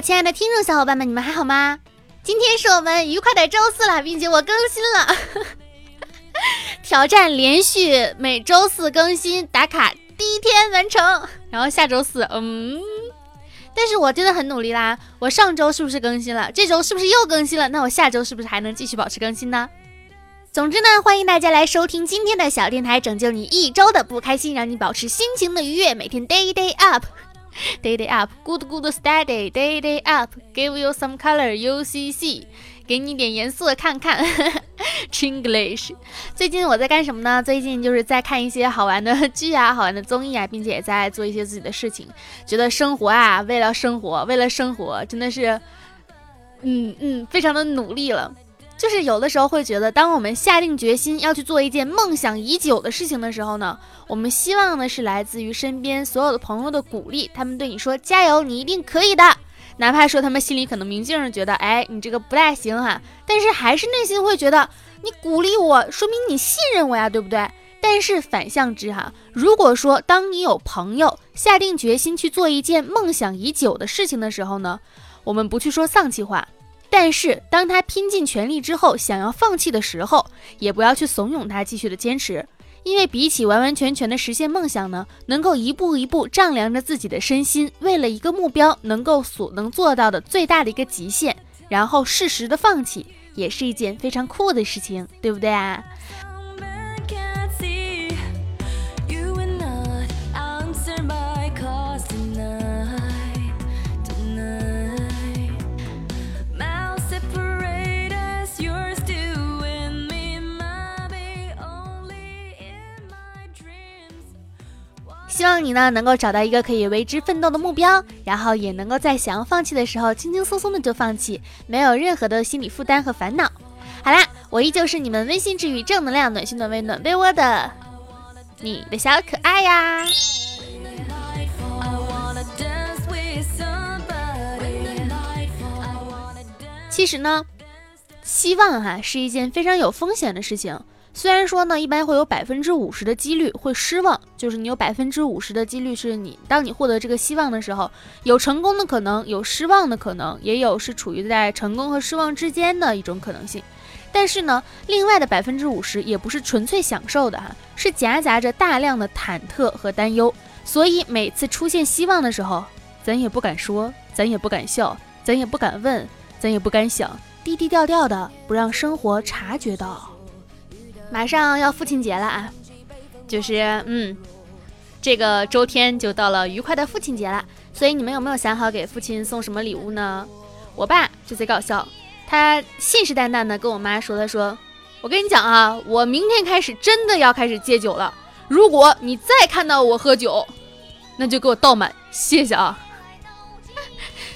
亲爱的听众小伙伴们，你们还好吗？今天是我们愉快的周四了，并且我更新了，挑战连续每周四更新打卡第一天完成，然后下周四，嗯，但是我真的很努力啦。我上周是不是更新了？这周是不是又更新了？那我下周是不是还能继续保持更新呢？总之呢，欢迎大家来收听今天的小电台，拯救你一周的不开心，让你保持心情的愉悦，每天 day day up。Day day up, good good steady. Day day up, give you some color. UCC，给你点颜色看看。Chinglish，最近我在干什么呢？最近就是在看一些好玩的剧啊，好玩的综艺啊，并且也在做一些自己的事情。觉得生活啊，为了生活，为了生活，真的是，嗯嗯，非常的努力了。就是有的时候会觉得，当我们下定决心要去做一件梦想已久的事情的时候呢，我们希望的是来自于身边所有的朋友的鼓励，他们对你说加油，你一定可以的。哪怕说他们心里可能明镜觉得，哎，你这个不太行哈，但是还是内心会觉得你鼓励我，说明你信任我呀，对不对？但是反向之哈，如果说当你有朋友下定决心去做一件梦想已久的事情的时候呢，我们不去说丧气话。但是，当他拼尽全力之后，想要放弃的时候，也不要去怂恿他继续的坚持，因为比起完完全全的实现梦想呢，能够一步一步丈量着自己的身心，为了一个目标能够所能做到的最大的一个极限，然后适时的放弃，也是一件非常酷的事情，对不对啊？你呢能够找到一个可以为之奋斗的目标，然后也能够在想要放弃的时候轻轻松松的就放弃，没有任何的心理负担和烦恼。好啦，我依旧是你们温馨治愈、正能量、暖心暖胃暖被窝的你的小可爱呀。其实呢，希望哈是一件非常有风险的事情。虽然说呢，一般会有百分之五十的几率会失望，就是你有百分之五十的几率是你当你获得这个希望的时候，有成功的可能，有失望的可能，也有是处于在成功和失望之间的一种可能性。但是呢，另外的百分之五十也不是纯粹享受的哈，是夹杂着大量的忐忑和担忧。所以每次出现希望的时候，咱也不敢说，咱也不敢笑，咱也不敢问，咱也不敢想，低低调调的，不让生活察觉到。马上要父亲节了啊，就是嗯，这个周天就到了愉快的父亲节了，所以你们有没有想好给父亲送什么礼物呢？我爸就贼搞笑，他信誓旦旦的跟我妈说：“他说，我跟你讲啊，我明天开始真的要开始戒酒了，如果你再看到我喝酒，那就给我倒满，谢谢啊。”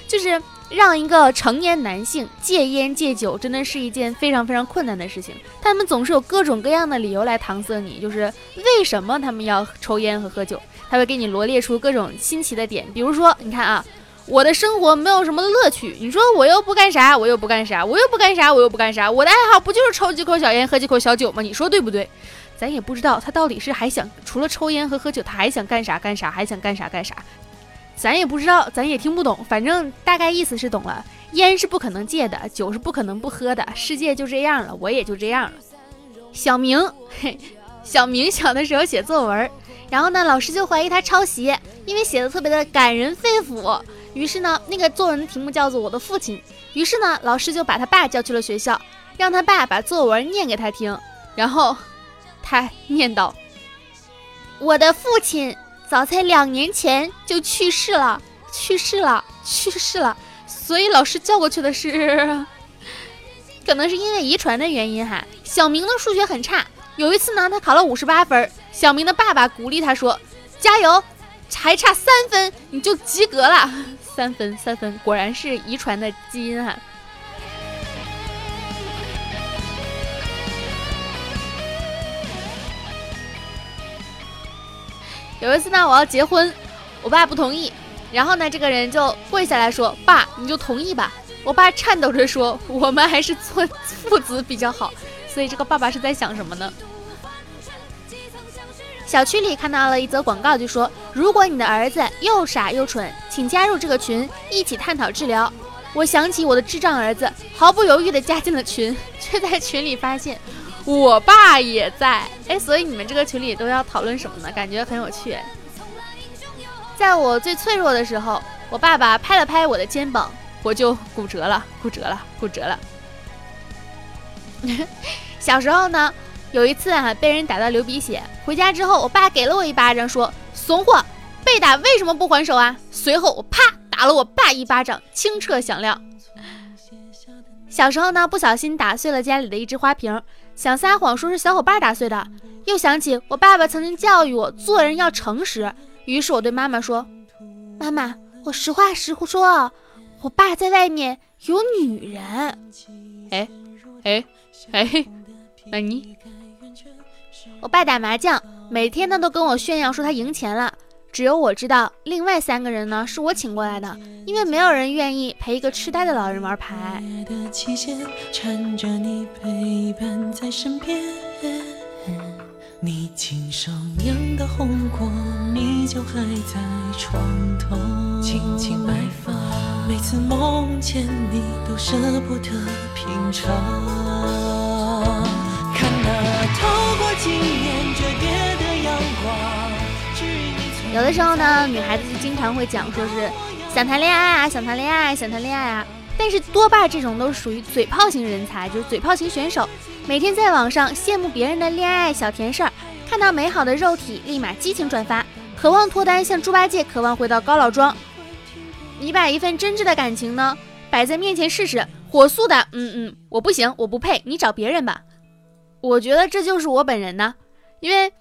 就是。让一个成年男性戒烟戒酒，真的是一件非常非常困难的事情。他们总是有各种各样的理由来搪塞你，就是为什么他们要抽烟和喝酒？他会给你罗列出各种新奇的点，比如说，你看啊，我的生活没有什么乐趣，你说我又不干啥，我又不干啥，我又不干啥，我又不干啥，我的爱好不就是抽几口小烟，喝几口小酒吗？你说对不对？咱也不知道他到底是还想除了抽烟和喝酒，他还想干啥干啥，还想干啥干啥。咱也不知道，咱也听不懂，反正大概意思是懂了。烟是不可能戒的，酒是不可能不喝的，世界就这样了，我也就这样了。小明，嘿，小明小的时候写作文，然后呢，老师就怀疑他抄袭，因为写的特别的感人肺腑。于是呢，那个作文的题目叫做《我的父亲》。于是呢，老师就把他爸叫去了学校，让他爸把作文念给他听。然后他念道：“我的父亲。”早在两年前就去世了，去世了，去世了。所以老师叫过去的是，可能是因为遗传的原因哈。小明的数学很差，有一次呢，他考了五十八分。小明的爸爸鼓励他说：“加油，还差三分你就及格了。”三分，三分，果然是遗传的基因哈。有一次呢，我要结婚，我爸不同意，然后呢，这个人就跪下来说：“爸，你就同意吧。”我爸颤抖着说：“我们还是做父子比较好。”所以这个爸爸是在想什么呢？小区里看到了一则广告，就说如果你的儿子又傻又蠢，请加入这个群，一起探讨治疗。我想起我的智障儿子，毫不犹豫地加进了群，却在群里发现我爸也在。哎，所以你们这个群里都要讨论什么呢？感觉很有趣。在我最脆弱的时候，我爸爸拍了拍我的肩膀，我就骨折了，骨折了，骨折了。小时候呢？有一次啊，被人打到流鼻血，回家之后，我爸给了我一巴掌，说：“怂货，被打为什么不还手啊？”随后我啪打了我爸一巴掌，清澈响亮。小时候呢，不小心打碎了家里的一只花瓶，想撒谎说是小伙伴打碎的，又想起我爸爸曾经教育我做人要诚实，于是我对妈妈说：“妈妈，我实话实说，我爸在外面有女人。”哎，哎，哎，那你？我爸打麻将，每天呢都跟我炫耀说他赢钱了。只有我知道，另外三个人呢是我请过来的，因为没有人愿意陪一个痴呆的老人玩牌。你亲手酿的红果，你就还在床头轻轻摆放。每次梦见你，都舍不得品尝。有的时候呢，女孩子就经常会讲，说是想谈恋爱啊，想谈恋爱，想谈恋爱啊。但是多半这种都属于嘴炮型人才，就是嘴炮型选手，每天在网上羡慕别人的恋爱小甜事儿，看到美好的肉体立马激情转发，渴望脱单，像猪八戒渴望回到高老庄。你把一份真挚的感情呢摆在面前试试，火速的，嗯嗯，我不行，我不配，你找别人吧。我觉得这就是我本人呢，因为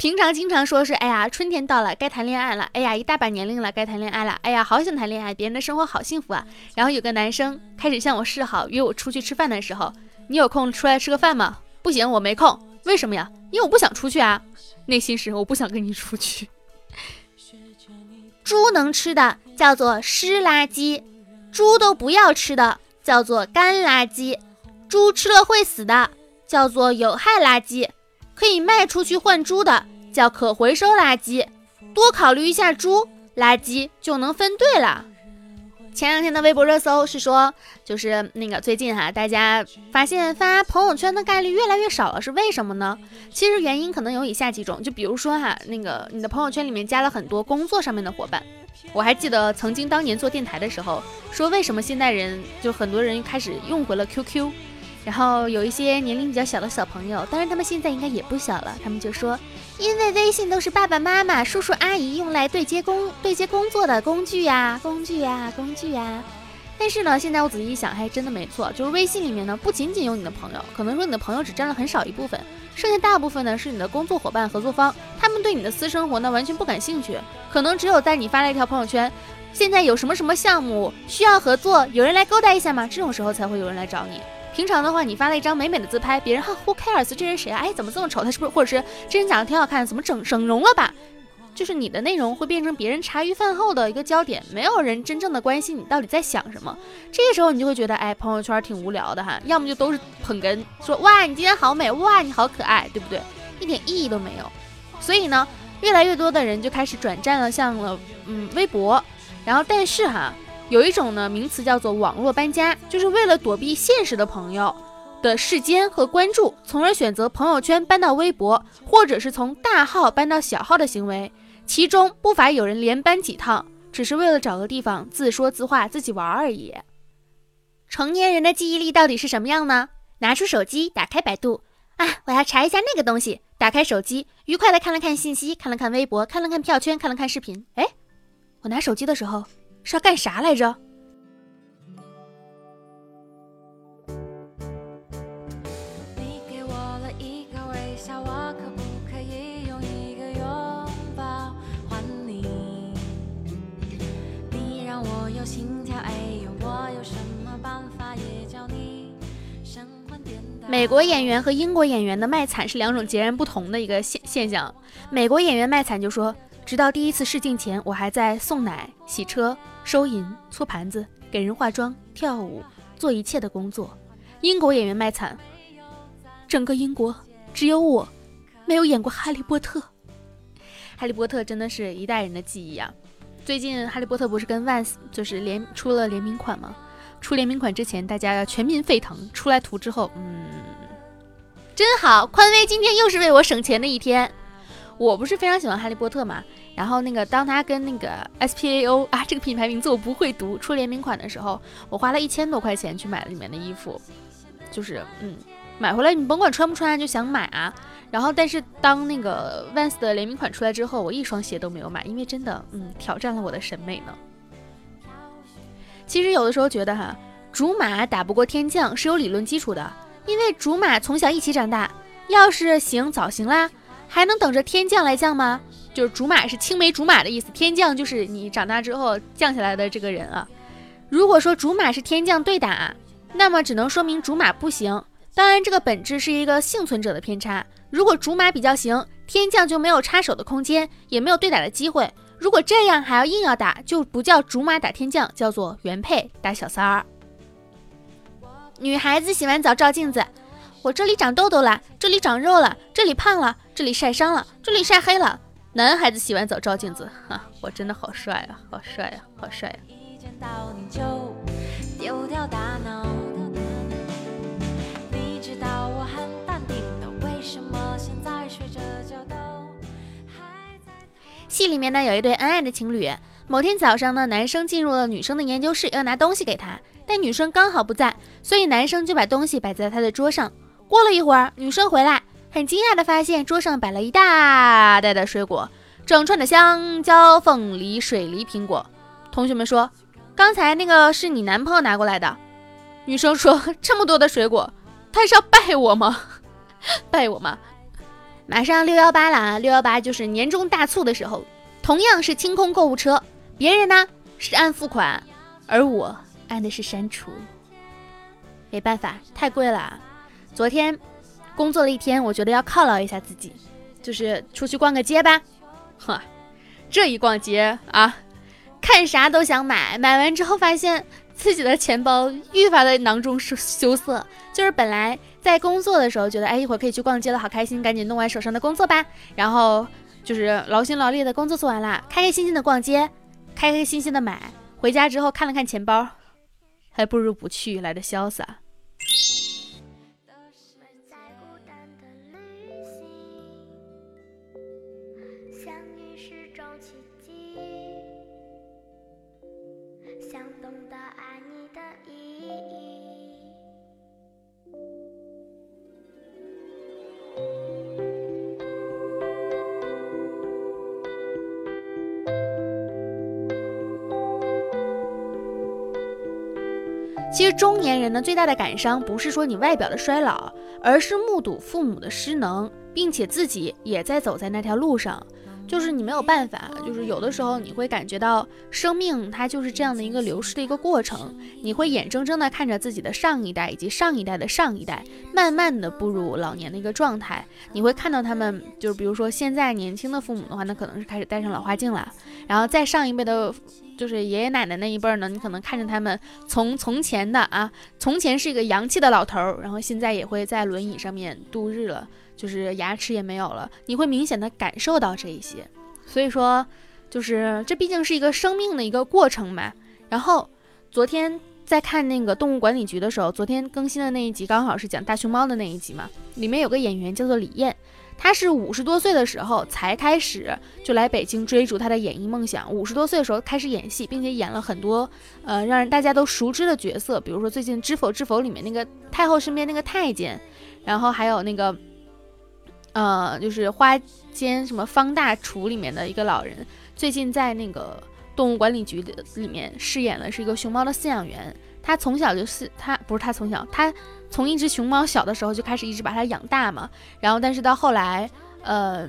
平常经常说是，哎呀，春天到了，该谈恋爱了，哎呀，一大把年龄了，该谈恋爱了，哎呀，好想谈恋爱，别人的生活好幸福啊。然后有个男生开始向我示好，约我出去吃饭的时候，你有空出来吃个饭吗？不行，我没空。为什么呀？因为我不想出去啊。内心是我不想跟你出去。猪能吃的叫做湿垃圾，猪都不要吃的叫做干垃圾，猪吃了会死的。叫做有害垃圾，可以卖出去换猪的叫可回收垃圾。多考虑一下猪垃圾，就能分对了。前两天的微博热搜是说，就是那个最近哈，大家发现发朋友圈的概率越来越少了，是为什么呢？其实原因可能有以下几种，就比如说哈，那个你的朋友圈里面加了很多工作上面的伙伴。我还记得曾经当年做电台的时候，说为什么现代人就很多人开始用回了 QQ。然后有一些年龄比较小的小朋友，当然他们现在应该也不小了，他们就说，因为微信都是爸爸妈妈、叔叔阿姨用来对接工对接工作的工具呀，工具呀，工具呀。但是呢，现在我仔细一想，还真的没错，就是微信里面呢，不仅仅有你的朋友，可能说你的朋友只占了很少一部分，剩下大部分呢是你的工作伙伴、合作方，他们对你的私生活呢完全不感兴趣，可能只有在你发了一条朋友圈，现在有什么什么项目需要合作，有人来勾搭一下吗？这种时候才会有人来找你。平常的话，你发了一张美美的自拍，别人哈 Who cares？这人谁啊？哎，怎么这么丑？他是不是？或者是这人长得挺好看，怎么整整容了吧？就是你的内容会变成别人茶余饭后的一个焦点，没有人真正的关心你到底在想什么。这个时候你就会觉得，哎，朋友圈挺无聊的哈，要么就都是捧哏，说哇你今天好美，哇你好可爱，对不对？一点意义都没有。所以呢，越来越多的人就开始转战了，像了嗯微博，然后但是哈。有一种呢名词叫做网络搬家，就是为了躲避现实的朋友的视间和关注，从而选择朋友圈搬到微博，或者是从大号搬到小号的行为。其中不乏有人连搬几趟，只是为了找个地方自说自话、自己玩而已。成年人的记忆力到底是什么样呢？拿出手机，打开百度，啊，我要查一下那个东西。打开手机，愉快的看了看信息，看了看微博，看了看票圈，看了看视频。哎，我拿手机的时候。是要干啥来着？美国演员和英国演员的卖惨是两种截然不同的一个现现象。美国演员卖惨就说。直到第一次试镜前，我还在送奶、洗车、收银、搓盘子、给人化妆、跳舞，做一切的工作。英国演员卖惨，整个英国只有我没有演过《哈利波特》。哈利波特真的是一代人的记忆啊。最近哈利波特不是跟 Vans 就是联出了联名款吗？出联名款之前，大家要全民沸腾；出来图之后，嗯，真好。宽威今天又是为我省钱的一天。我不是非常喜欢哈利波特嘛，然后那个当他跟那个 S P A O 啊这个品牌名字我不会读出联名款的时候，我花了一千多块钱去买了里面的衣服，就是嗯，买回来你甭管穿不穿就想买啊。然后但是当那个 Vans 的联名款出来之后，我一双鞋都没有买，因为真的嗯挑战了我的审美呢。其实有的时候觉得哈，竹马打不过天将是有理论基础的，因为竹马从小一起长大，要是行早行啦。还能等着天降来降吗？就是竹马是青梅竹马的意思，天降就是你长大之后降下来的这个人啊。如果说竹马是天降对打，那么只能说明竹马不行。当然，这个本质是一个幸存者的偏差。如果竹马比较行，天降就没有插手的空间，也没有对打的机会。如果这样还要硬要打，就不叫竹马打天降，叫做原配打小三儿。女孩子洗完澡照镜子，我这里长痘痘了，这里长肉了，这里胖了。这里晒伤了，这里晒黑了。男孩子洗完澡照镜子，哈，我真的好帅啊，好帅啊，好帅啊！戏里面呢有一对恩爱的情侣，某天早上呢，男生进入了女生的研究室，要拿东西给她，但女生刚好不在，所以男生就把东西摆在她的桌上。过了一会儿，女生回来。很惊讶地发现桌上摆了一大袋的水果，整串的香蕉、凤梨、水梨、苹果。同学们说：“刚才那个是你男朋友拿过来的。”女生说：“ 这么多的水果，他是要拜我吗？拜我吗？”马上六幺八了！六幺八就是年终大促的时候，同样是清空购物车，别人呢是按付款，而我按的是删除。没办法，太贵了。昨天。工作了一天，我觉得要犒劳一下自己，就是出去逛个街吧。呵，这一逛街啊，看啥都想买，买完之后发现自己的钱包愈发的囊中羞涩。就是本来在工作的时候觉得，哎，一会儿可以去逛街了，好开心，赶紧弄完手上的工作吧。然后就是劳心劳力的工作做完了，开开心心的逛街，开开心心的买。回家之后看了看钱包，还不如不去来的潇洒。中年人呢，最大的感伤不是说你外表的衰老，而是目睹父母的失能，并且自己也在走在那条路上。就是你没有办法，就是有的时候你会感觉到生命它就是这样的一个流逝的一个过程，你会眼睁睁的看着自己的上一代以及上一代的上一代慢慢的步入老年的一个状态，你会看到他们，就是比如说现在年轻的父母的话，那可能是开始戴上老花镜了，然后再上一辈的，就是爷爷奶奶那一辈儿呢，你可能看着他们从从前的啊，从前是一个洋气的老头儿，然后现在也会在轮椅上面度日了。就是牙齿也没有了，你会明显的感受到这一些，所以说，就是这毕竟是一个生命的一个过程嘛。然后昨天在看那个动物管理局的时候，昨天更新的那一集刚好是讲大熊猫的那一集嘛，里面有个演员叫做李艳，他是五十多岁的时候才开始就来北京追逐他的演艺梦想，五十多岁的时候开始演戏，并且演了很多呃让人大家都熟知的角色，比如说最近《知否知否》里面那个太后身边那个太监，然后还有那个。呃，就是花间什么方大厨里面的一个老人，最近在那个动物管理局里面饰演的是一个熊猫的饲养员。他从小就是他不是他从小，他从一只熊猫小的时候就开始一直把它养大嘛。然后，但是到后来，呃，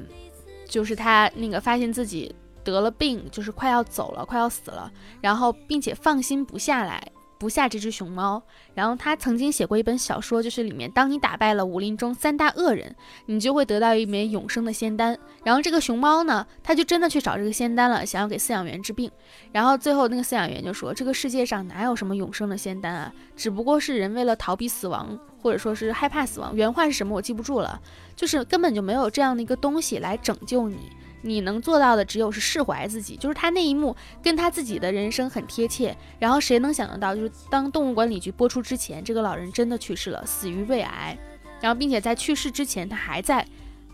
就是他那个发现自己得了病，就是快要走了，快要死了，然后并且放心不下来。不下这只熊猫，然后他曾经写过一本小说，就是里面当你打败了武林中三大恶人，你就会得到一枚永生的仙丹。然后这个熊猫呢，他就真的去找这个仙丹了，想要给饲养员治病。然后最后那个饲养员就说：“这个世界上哪有什么永生的仙丹啊？只不过是人为了逃避死亡，或者说是害怕死亡。原话是什么我记不住了，就是根本就没有这样的一个东西来拯救你。你能做到的只有是释怀自己。就是他那一幕跟他自己的人生很贴切。然后谁能想得到，就是当动物管理局播出之前，这个老人真的去世了，死于胃癌。然后并且在去世之前，他还在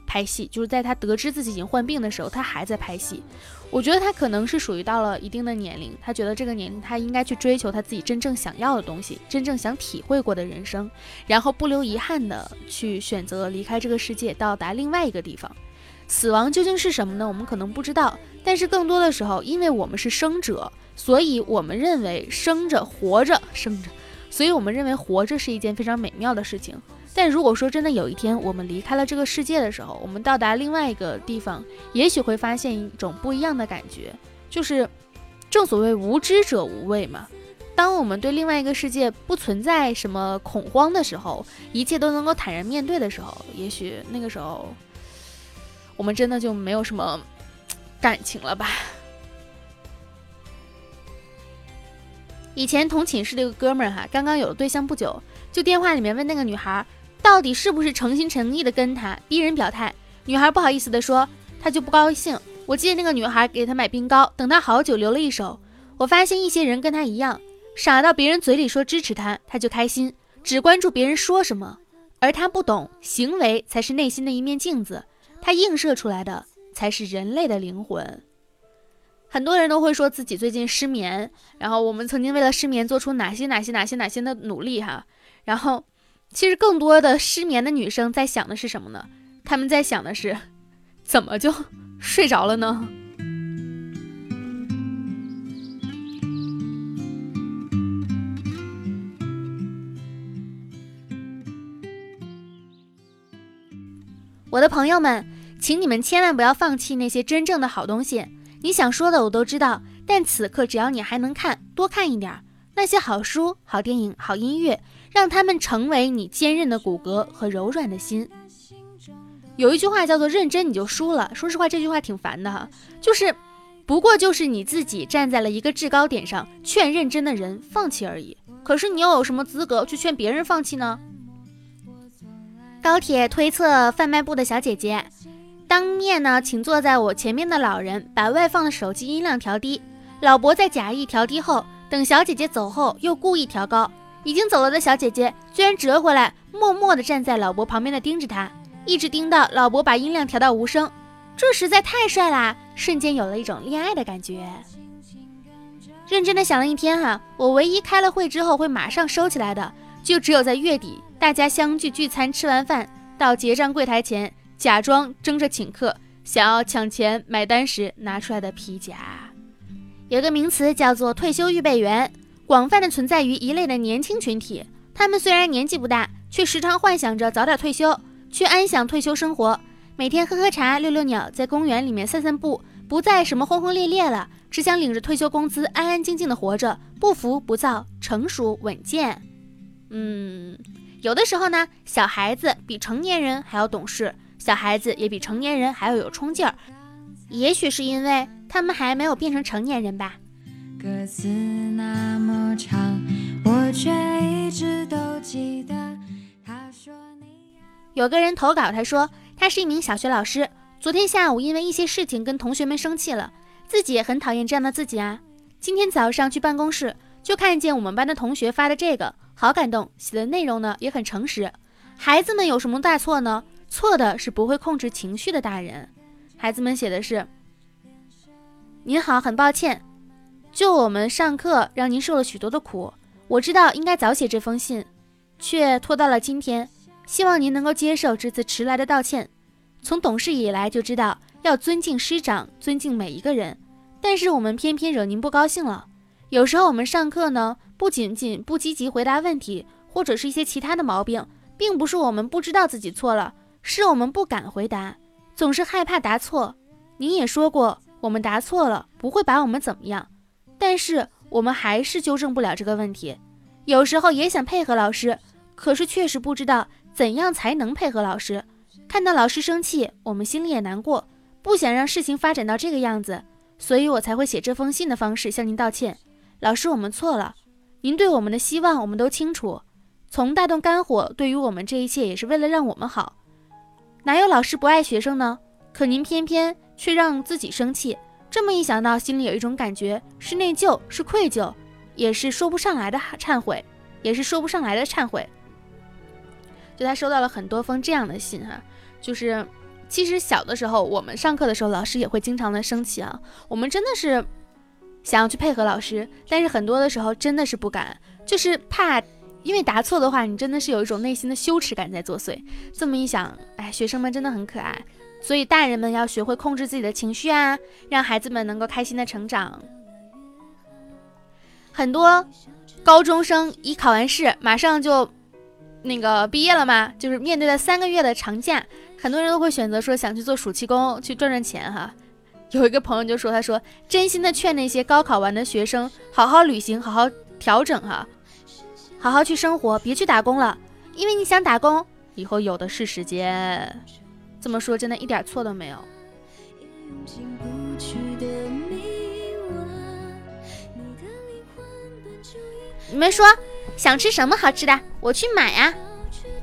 拍戏，就是在他得知自己已经患病的时候，他还在拍戏。我觉得他可能是属于到了一定的年龄，他觉得这个年龄他应该去追求他自己真正想要的东西，真正想体会过的人生，然后不留遗憾的去选择离开这个世界，到达另外一个地方。死亡究竟是什么呢？我们可能不知道，但是更多的时候，因为我们是生者，所以我们认为生着活着生着，所以我们认为活着是一件非常美妙的事情。但如果说真的有一天我们离开了这个世界的时候，我们到达另外一个地方，也许会发现一种不一样的感觉，就是正所谓无知者无畏嘛。当我们对另外一个世界不存在什么恐慌的时候，一切都能够坦然面对的时候，也许那个时候我们真的就没有什么 感情了吧。以前同寝室的一个哥们儿哈，刚刚有了对象不久，就电话里面问那个女孩。到底是不是诚心诚意的跟他逼人表态？女孩不好意思的说，他就不高兴。我记得那个女孩给他买冰糕，等他好久留了一手。我发现一些人跟他一样，傻到别人嘴里说支持他，他就开心，只关注别人说什么，而他不懂，行为才是内心的一面镜子，它映射出来的才是人类的灵魂。很多人都会说自己最近失眠，然后我们曾经为了失眠做出哪些哪些哪些哪些的努力哈，然后。其实更多的失眠的女生在想的是什么呢？她们在想的是，怎么就睡着了呢？我的朋友们，请你们千万不要放弃那些真正的好东西。你想说的我都知道，但此刻只要你还能看，多看一点那些好书、好电影、好音乐。让他们成为你坚韧的骨骼和柔软的心。有一句话叫做“认真你就输了”。说实话，这句话挺烦的哈，就是不过就是你自己站在了一个制高点上，劝认真的人放弃而已。可是你又有什么资格去劝别人放弃呢？高铁推测贩卖部的小姐姐，当面呢，请坐在我前面的老人把外放的手机音量调低。老伯在假意调低后，等小姐姐走后，又故意调高。已经走了的小姐姐居然折回来，默默地站在老伯旁边的盯着他，一直盯到老伯把音量调到无声。这实在太帅啦！瞬间有了一种恋爱的感觉。认真的想了一天哈，我唯一开了会之后会马上收起来的，就只有在月底大家相聚聚餐，吃完饭到结账柜台前，假装争着请客，想要抢钱买单时拿出来的皮夹。有个名词叫做退休预备员。广泛的存在于一类的年轻群体，他们虽然年纪不大，却时常幻想着早点退休，去安享退休生活，每天喝喝茶、遛遛鸟，在公园里面散散步，不再什么轰轰烈烈了，只想领着退休工资，安安静静的活着，不浮不躁，成熟稳健。嗯，有的时候呢，小孩子比成年人还要懂事，小孩子也比成年人还要有冲劲儿，也许是因为他们还没有变成成年人吧。歌词那么长，我却一直都记得。他说你有个人投稿，他说他是一名小学老师，昨天下午因为一些事情跟同学们生气了，自己也很讨厌这样的自己啊。今天早上去办公室，就看见我们班的同学发的这个，好感动，写的内容呢也很诚实。孩子们有什么大错呢？错的是不会控制情绪的大人。孩子们写的是：您好，很抱歉。就我们上课让您受了许多的苦，我知道应该早写这封信，却拖到了今天。希望您能够接受这次迟来的道歉。从懂事以来就知道要尊敬师长，尊敬每一个人，但是我们偏偏惹您不高兴了。有时候我们上课呢，不仅仅不积极回答问题，或者是一些其他的毛病，并不是我们不知道自己错了，是我们不敢回答，总是害怕答错。您也说过，我们答错了不会把我们怎么样。但是我们还是纠正不了这个问题，有时候也想配合老师，可是确实不知道怎样才能配合老师。看到老师生气，我们心里也难过，不想让事情发展到这个样子，所以我才会写这封信的方式向您道歉。老师，我们错了。您对我们的希望我们都清楚，从大动肝火，对于我们这一切也是为了让我们好。哪有老师不爱学生呢？可您偏偏却让自己生气。这么一想到，心里有一种感觉，是内疚，是愧疚，也是说不上来的忏悔，也是说不上来的忏悔。就他收到了很多封这样的信哈，就是其实小的时候，我们上课的时候，老师也会经常的生气啊。我们真的是想要去配合老师，但是很多的时候真的是不敢，就是怕，因为答错的话，你真的是有一种内心的羞耻感在作祟。这么一想，哎，学生们真的很可爱。所以大人们要学会控制自己的情绪啊，让孩子们能够开心的成长。很多高中生一考完试，马上就那个毕业了嘛，就是面对了三个月的长假，很多人都会选择说想去做暑期工，去赚赚钱哈。有一个朋友就说，他说真心的劝那些高考完的学生，好好旅行，好好调整哈，好好去生活，别去打工了，因为你想打工，以后有的是时间。这么说真的一点错都没有。你们说想吃什么好吃的，我去买啊。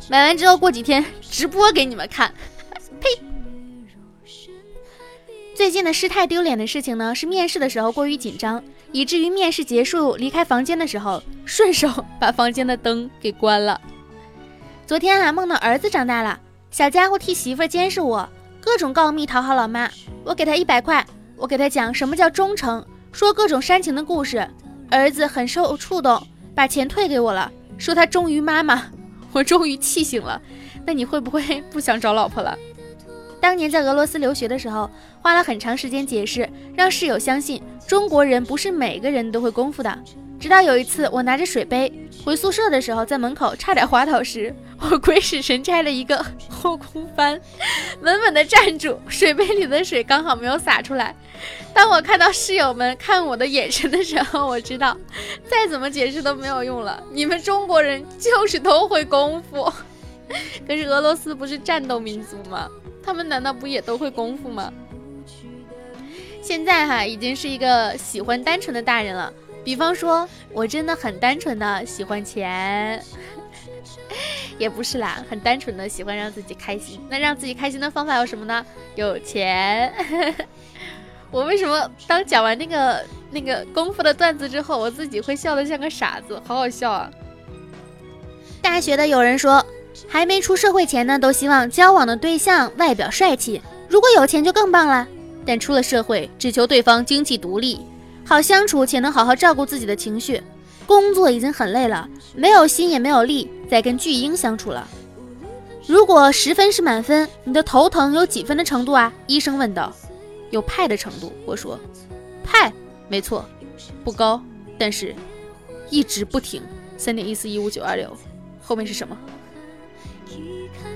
买完之后过几天直播给你们看。呸！最近的失态丢脸的事情呢，是面试的时候过于紧张，以至于面试结束离开房间的时候，顺手把房间的灯给关了。昨天啊，梦到儿子长大了。小家伙替媳妇监视我，各种告密讨好老妈。我给他一百块，我给他讲什么叫忠诚，说各种煽情的故事。儿子很受触动，把钱退给我了，说他忠于妈妈。我终于气醒了。那你会不会不想找老婆了？当年在俄罗斯留学的时候，花了很长时间解释，让室友相信中国人不是每个人都会功夫的。直到有一次，我拿着水杯回宿舍的时候，在门口差点滑倒时，我鬼使神差的一个后空翻，稳稳的站住，水杯里的水刚好没有洒出来。当我看到室友们看我的眼神的时候，我知道再怎么解释都没有用了。你们中国人就是都会功夫，可是俄罗斯不是战斗民族吗？他们难道不也都会功夫吗？现在哈已经是一个喜欢单纯的大人了。比方说，我真的很单纯的喜欢钱，也不是啦，很单纯的喜欢让自己开心。那让自己开心的方法有什么呢？有钱。我为什么当讲完那个那个功夫的段子之后，我自己会笑得像个傻子？好好笑啊！大学的有人说，还没出社会前呢，都希望交往的对象外表帅气，如果有钱就更棒了。但出了社会，只求对方经济独立。好相处且能好好照顾自己的情绪，工作已经很累了，没有心也没有力再跟巨婴相处了。如果十分是满分，你的头疼有几分的程度啊？医生问道。有派的程度，我说，派，没错，不高，但是一直不停。三点一四一五九二六，后面是什么？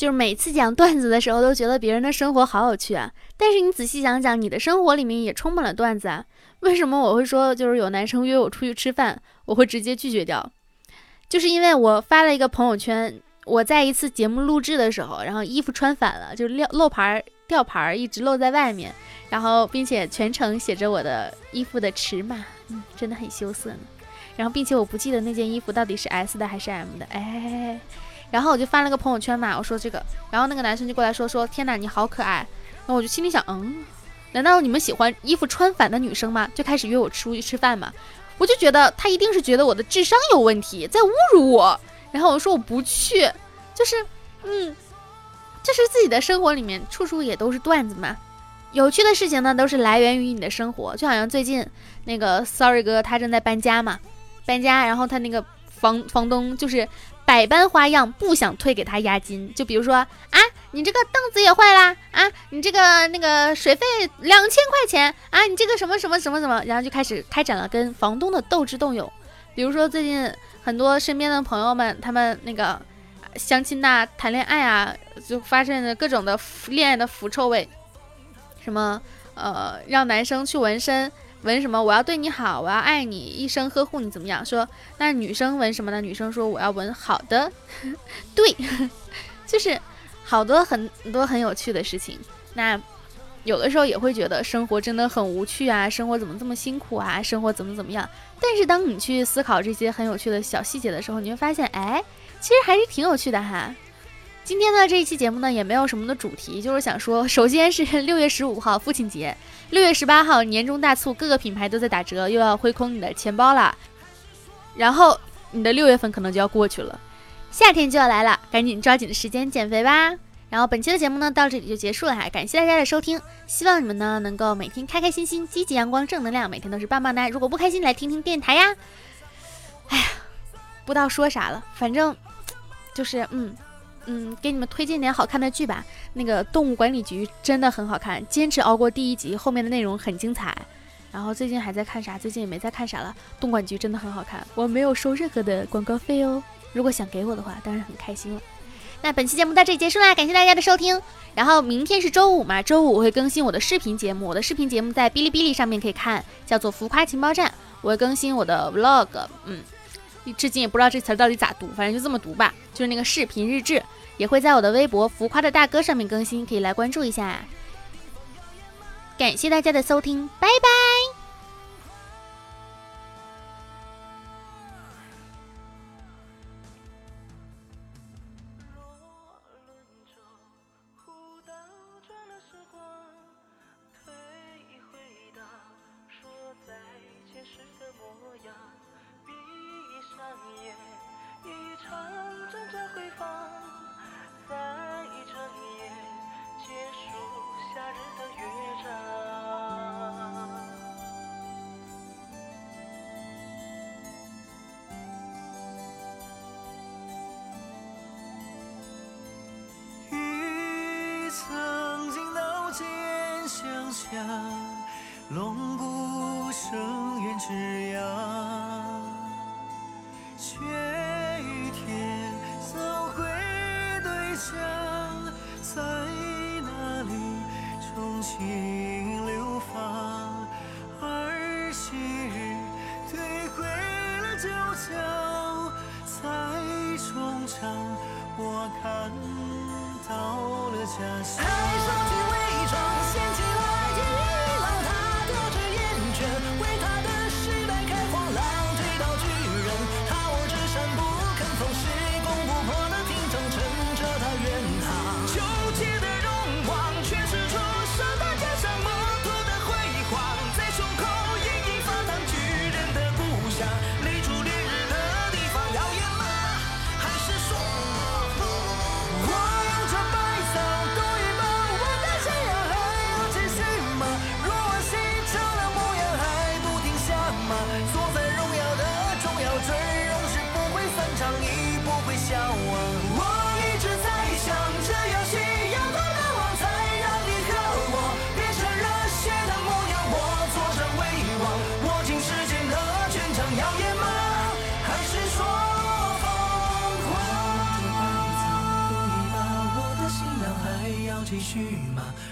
就是每次讲段子的时候，都觉得别人的生活好有趣啊。但是你仔细想想，你的生活里面也充满了段子啊。为什么我会说，就是有男生约我出去吃饭，我会直接拒绝掉？就是因为我发了一个朋友圈，我在一次节目录制的时候，然后衣服穿反了，就是露牌吊牌一直露在外面，然后并且全程写着我的衣服的尺码，嗯，真的很羞涩呢。然后并且我不记得那件衣服到底是 S 的还是 M 的，哎。然后我就发了个朋友圈嘛，我说这个，然后那个男生就过来说说，天哪，你好可爱。那我就心里想，嗯，难道你们喜欢衣服穿反的女生吗？就开始约我出去吃饭嘛。我就觉得他一定是觉得我的智商有问题，在侮辱我。然后我说我不去，就是，嗯，就是自己的生活里面处处也都是段子嘛。有趣的事情呢，都是来源于你的生活。就好像最近那个 Sorry 哥他正在搬家嘛，搬家，然后他那个房房东就是。百般花样不想退给他押金，就比如说啊，你这个凳子也坏啦，啊，你这个那个水费两千块钱啊，你这个什么什么什么什么，然后就开始开展了跟房东的斗智斗勇。比如说最近很多身边的朋友们，他们那个相亲呐、谈恋爱啊，就发生了各种的恋爱的腐臭味，什么呃让男生去纹身，纹什么？我要对你好，我要爱你，一生呵护你，怎么样？说那女生纹什么呢？女生说我要纹好的，对，就是好多很多很有趣的事情。那有的时候也会觉得生活真的很无趣啊，生活怎么这么辛苦啊？生活怎么怎么样？但是当你去思考这些很有趣的小细节的时候，你会发现，哎，其实还是挺有趣的哈。今天呢，这一期节目呢也没有什么的主题，就是想说，首先是 六月十五号父亲节，六月十八号年终大促，各个品牌都在打折，又要挥空你的钱包了。然后你的六月份可能就要过去了，夏天就要来了，赶紧抓紧时间减肥吧。然后本期的节目呢到这里就结束了哈，感谢大家的收听，希望你们呢能够每天开开心心、积极阳光、正能量，每天都是棒棒哒。如果不开心，来听听电台呀。哎呀，不知道说啥了，反正就是嗯。嗯，给你们推荐点好看的剧吧。那个《动物管理局》真的很好看，坚持熬过第一集，后面的内容很精彩。然后最近还在看啥？最近也没在看啥了。《动物管理局》真的很好看，我没有收任何的广告费哦。如果想给我的话，当然很开心了。那本期节目到这里结束啦，感谢大家的收听。然后明天是周五嘛，周五我会更新我的视频节目，我的视频节目在哔哩哔哩上面可以看，叫做《浮夸情报站》，我会更新我的 vlog。嗯，至今也不知道这词儿到底咋读，反正就这么读吧，就是那个视频日志。也会在我的微博“浮夸的大哥”上面更新，可以来关注一下。感谢大家的收听，拜拜。龙骨生远之阳，却与天扫回对墙，在那里重新流放。而昔日退回了旧桥，在衷肠我看到了假象，抬手去伪装，掀起了阴霾，他不知厌倦，为他。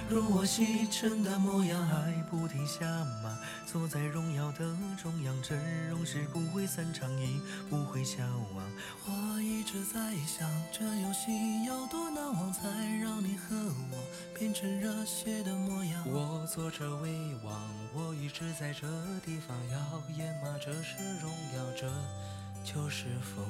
若西城的模样还不停下吗？坐在荣耀的中央，阵容是不会散场，亦不会消亡。我一直在想，这游戏要多难忘，才让你和我变成热血的模样。我坐着为王，我一直在这地方耀眼吗？这是荣耀，这就是风。